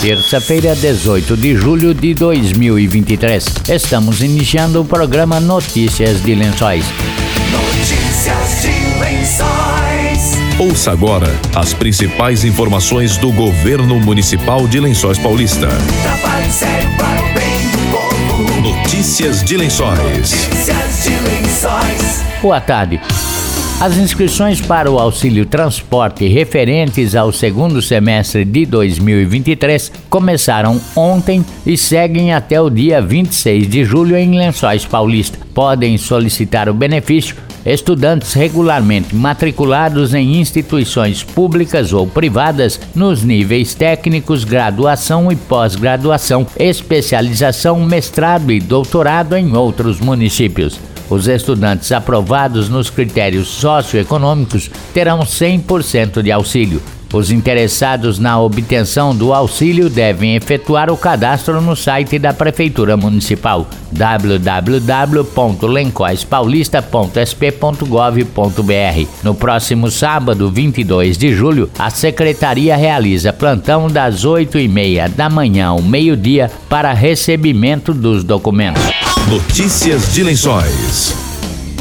terça-feira, 18 de julho de 2023. Estamos iniciando o programa Notícias de Lençóis. Notícias de Lençóis. Ouça agora as principais informações do governo municipal de Lençóis Paulista. Trabalho sério para o bem do povo. Notícias de Lençóis. Notícias de Lençóis. Boa tarde. As inscrições para o auxílio transporte referentes ao segundo semestre de 2023 começaram ontem e seguem até o dia 26 de julho em Lençóis Paulista. Podem solicitar o benefício estudantes regularmente matriculados em instituições públicas ou privadas nos níveis técnicos, graduação e pós-graduação, especialização, mestrado e doutorado em outros municípios. Os estudantes aprovados nos critérios socioeconômicos terão 100% de auxílio. Os interessados na obtenção do auxílio devem efetuar o cadastro no site da Prefeitura Municipal www.lencoispaulista.sp.gov.br. No próximo sábado, 22 de julho, a Secretaria realiza plantão das 8h30 da manhã ao meio-dia para recebimento dos documentos. Notícias de Lençóis.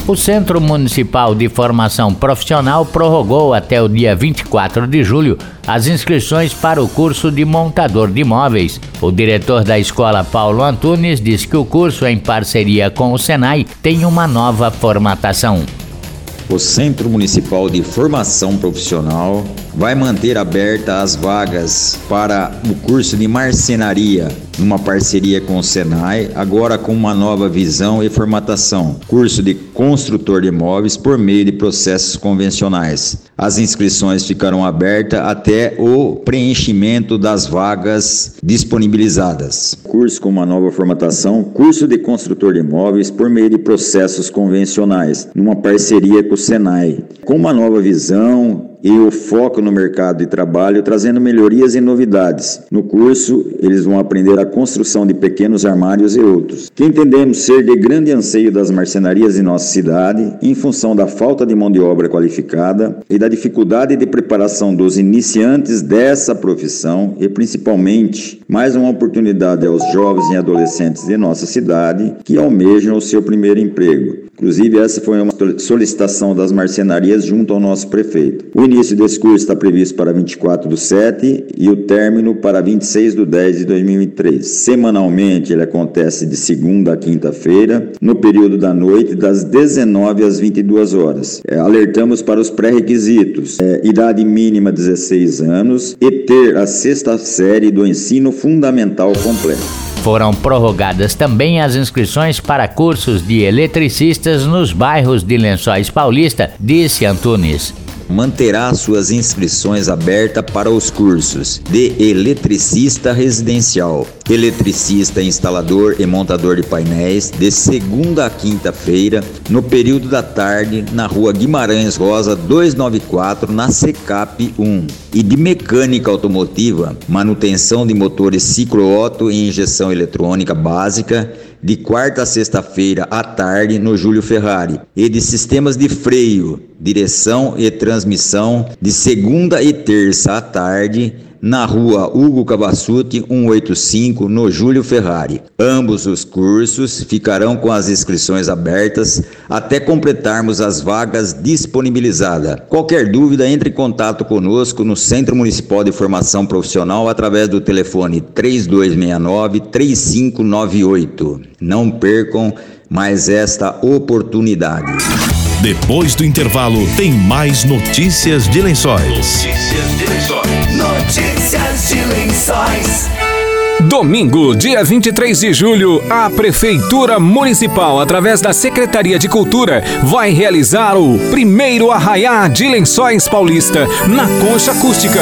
O Centro Municipal de Formação Profissional prorrogou até o dia 24 de julho as inscrições para o curso de montador de imóveis. O diretor da escola, Paulo Antunes, diz que o curso, em parceria com o Senai, tem uma nova formatação. O Centro Municipal de Formação Profissional vai manter aberta as vagas para o curso de marcenaria, numa parceria com o Senai, agora com uma nova visão e formatação. Curso de construtor de imóveis por meio de processos convencionais. As inscrições ficarão abertas até o preenchimento das vagas disponibilizadas. Curso com uma nova formatação, curso de construtor de imóveis por meio de processos convencionais, numa parceria com o Senai, com uma nova visão e o foco no mercado de trabalho, trazendo melhorias e novidades. No curso, eles vão aprender a construção de pequenos armários e outros, que entendemos ser de grande anseio das marcenarias em nossa cidade, em função da falta de mão de obra qualificada e da dificuldade de preparação dos iniciantes dessa profissão e principalmente mais uma oportunidade aos jovens e adolescentes de nossa cidade que almejam o seu primeiro emprego. Inclusive, essa foi uma solicitação das marcenarias junto ao nosso prefeito. O início desse curso está previsto para 24 do 7 e o término para 26 do 10 de 2023. Semanalmente, ele acontece de segunda a quinta-feira, no período da noite, das 19 às 22 horas. É, alertamos para os pré-requisitos: é, idade mínima 16 anos e ter a sexta série do ensino fundamental completo. Foram prorrogadas também as inscrições para cursos de eletricistas nos bairros de Lençóis Paulista, disse Antunes manterá suas inscrições abertas para os cursos de eletricista residencial, eletricista instalador e montador de painéis, de segunda a quinta-feira, no período da tarde, na rua Guimarães Rosa 294, na Secap 1, e de mecânica automotiva, manutenção de motores ciclo-otto e injeção eletrônica básica de quarta a sexta-feira à tarde no Júlio Ferrari. E de sistemas de freio, direção e transmissão de segunda e terça à tarde na rua Hugo Cavassuti 185, no Júlio Ferrari. Ambos os cursos ficarão com as inscrições abertas até completarmos as vagas disponibilizadas. Qualquer dúvida, entre em contato conosco no Centro Municipal de Formação Profissional através do telefone 3269 3598. Não percam mais esta oportunidade. Depois do intervalo, tem mais notícias de lençóis. Notícias de Lençóis. Notícias de Lençóis. Domingo, dia 23 de julho, a Prefeitura Municipal, através da Secretaria de Cultura, vai realizar o primeiro arraiá de Lençóis Paulista na Concha Acústica.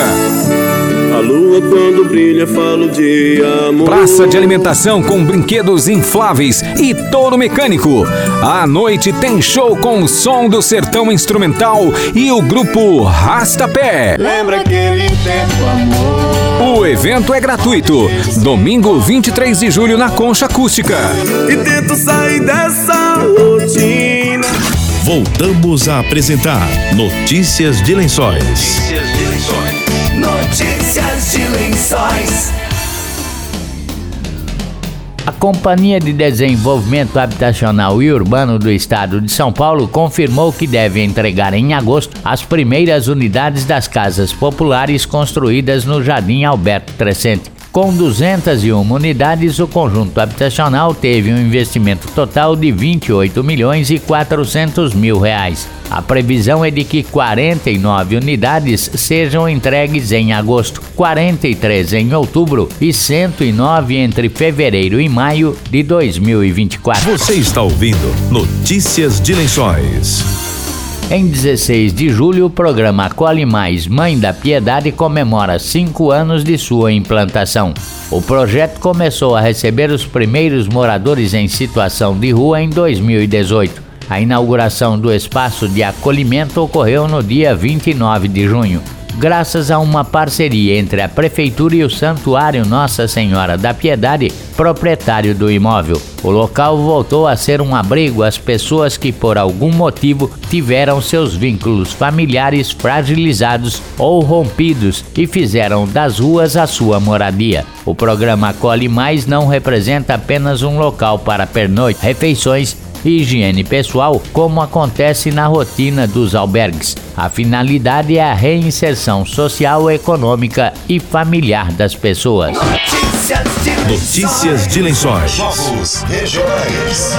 A lua quando brilha falo de amor. Praça de alimentação com brinquedos infláveis e touro mecânico. À noite tem show com o som do sertão instrumental e o grupo Rastapé. Lembra aquele tempo, amor. O evento é gratuito. Domingo 23 de julho na Concha Acústica. E tento sair dessa rotina. Voltamos a apresentar Notícias de Lençóis. Notícias de Lençóis. Notícias de Lençóis. A Companhia de Desenvolvimento Habitacional e Urbano do Estado de São Paulo confirmou que deve entregar em agosto as primeiras unidades das casas populares construídas no Jardim Alberto Crescente. Com 201 unidades, o conjunto habitacional teve um investimento total de 28 milhões e 400 mil reais. A previsão é de que 49 unidades sejam entregues em agosto, 43 em outubro e 109 entre fevereiro e maio de 2024. Você está ouvindo Notícias de Lençóis. Em 16 de julho, o programa Acolhe Mais Mãe da Piedade comemora cinco anos de sua implantação. O projeto começou a receber os primeiros moradores em situação de rua em 2018. A inauguração do espaço de acolhimento ocorreu no dia 29 de junho graças a uma parceria entre a Prefeitura e o Santuário Nossa Senhora da Piedade, proprietário do imóvel. O local voltou a ser um abrigo às pessoas que, por algum motivo, tiveram seus vínculos familiares fragilizados ou rompidos e fizeram das ruas a sua moradia. O programa Acolhe Mais não representa apenas um local para pernoite, refeições higiene pessoal, como acontece na rotina dos albergues. A finalidade é a reinserção social, econômica e familiar das pessoas. Notícias de Lençóis. Jogos regionais.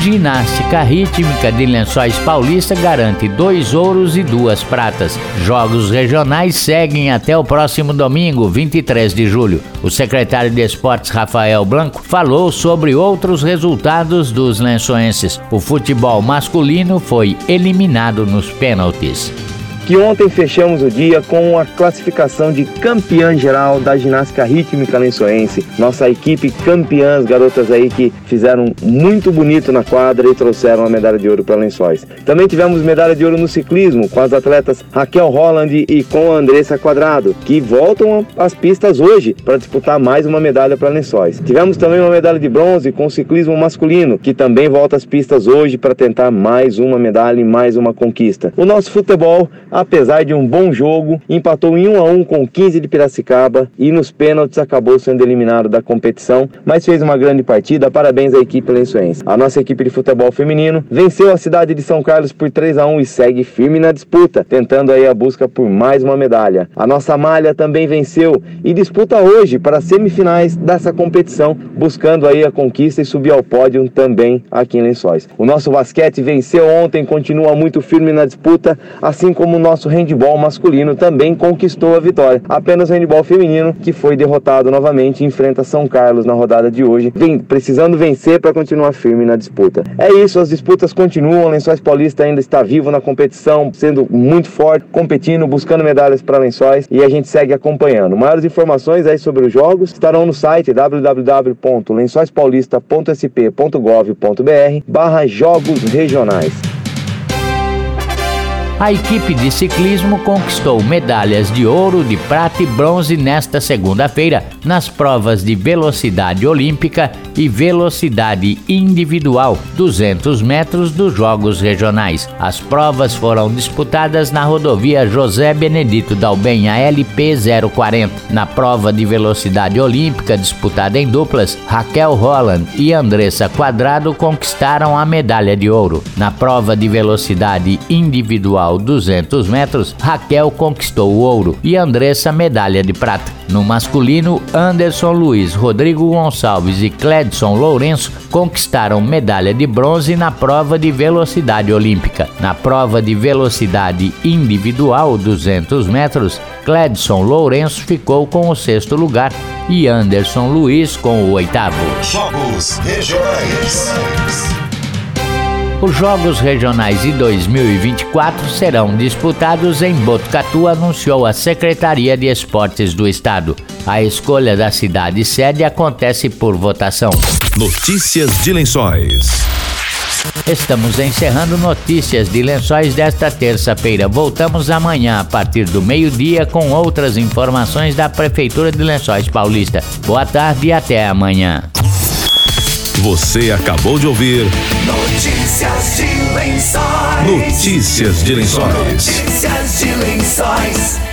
Ginástica rítmica de Lençóis Paulista garante dois ouros e duas pratas. Jogos regionais seguem até o próximo domingo, 23 de julho. O secretário de Esportes, Rafael Blanco, falou sobre outros resultados dos lençoenses. O futebol masculino foi eliminado nos pênaltis que ontem fechamos o dia com a classificação de campeã geral da ginástica rítmica lençoense. Nossa equipe campeã, as garotas aí que fizeram muito bonito na quadra e trouxeram a medalha de ouro para Lençóis. Também tivemos medalha de ouro no ciclismo com as atletas Raquel Holland e com a Andressa Quadrado, que voltam às pistas hoje para disputar mais uma medalha para Lençóis. Tivemos também uma medalha de bronze com o ciclismo masculino, que também volta às pistas hoje para tentar mais uma medalha e mais uma conquista. O nosso futebol apesar de um bom jogo, empatou em 1 a 1 com 15 de Piracicaba e nos pênaltis acabou sendo eliminado da competição, mas fez uma grande partida. Parabéns à equipe lençoense. A nossa equipe de futebol feminino venceu a cidade de São Carlos por 3 a 1 e segue firme na disputa, tentando aí a busca por mais uma medalha. A nossa malha também venceu e disputa hoje para as semifinais dessa competição, buscando aí a conquista e subir ao pódio também aqui em Lençóis. O nosso basquete venceu ontem, continua muito firme na disputa, assim como o nosso handball masculino também conquistou a vitória. Apenas o handball feminino, que foi derrotado novamente, enfrenta São Carlos na rodada de hoje, vem precisando vencer para continuar firme na disputa. É isso, as disputas continuam, Lençóis Paulista ainda está vivo na competição, sendo muito forte, competindo, buscando medalhas para Lençóis e a gente segue acompanhando. Maiores informações aí sobre os jogos estarão no site www.lençoispaulista.sp.gov.br barra jogos regionais a equipe de ciclismo conquistou medalhas de ouro, de prata e bronze nesta segunda-feira nas provas de velocidade olímpica e velocidade individual 200 metros dos Jogos Regionais. As provas foram disputadas na rodovia José Benedito Dalben, a LP 040. Na prova de velocidade olímpica disputada em duplas, Raquel Holland e Andressa Quadrado conquistaram a medalha de ouro. Na prova de velocidade individual 200 metros, Raquel conquistou o ouro e Andressa medalha de prata. No masculino, Anderson Luiz, Rodrigo Gonçalves e Cledson Lourenço conquistaram medalha de bronze na prova de velocidade olímpica. Na prova de velocidade individual 200 metros, Cledson Lourenço ficou com o sexto lugar e Anderson Luiz com o oitavo. Jogos regionais. Os Jogos Regionais de 2024 serão disputados em Botucatu, anunciou a Secretaria de Esportes do Estado. A escolha da cidade sede acontece por votação. Notícias de Lençóis. Estamos encerrando notícias de lençóis desta terça-feira. Voltamos amanhã a partir do meio-dia com outras informações da Prefeitura de Lençóis Paulista. Boa tarde e até amanhã. Você acabou de ouvir Notícias de lençóis. Notícias de Lençóis. Notícias de lençóis.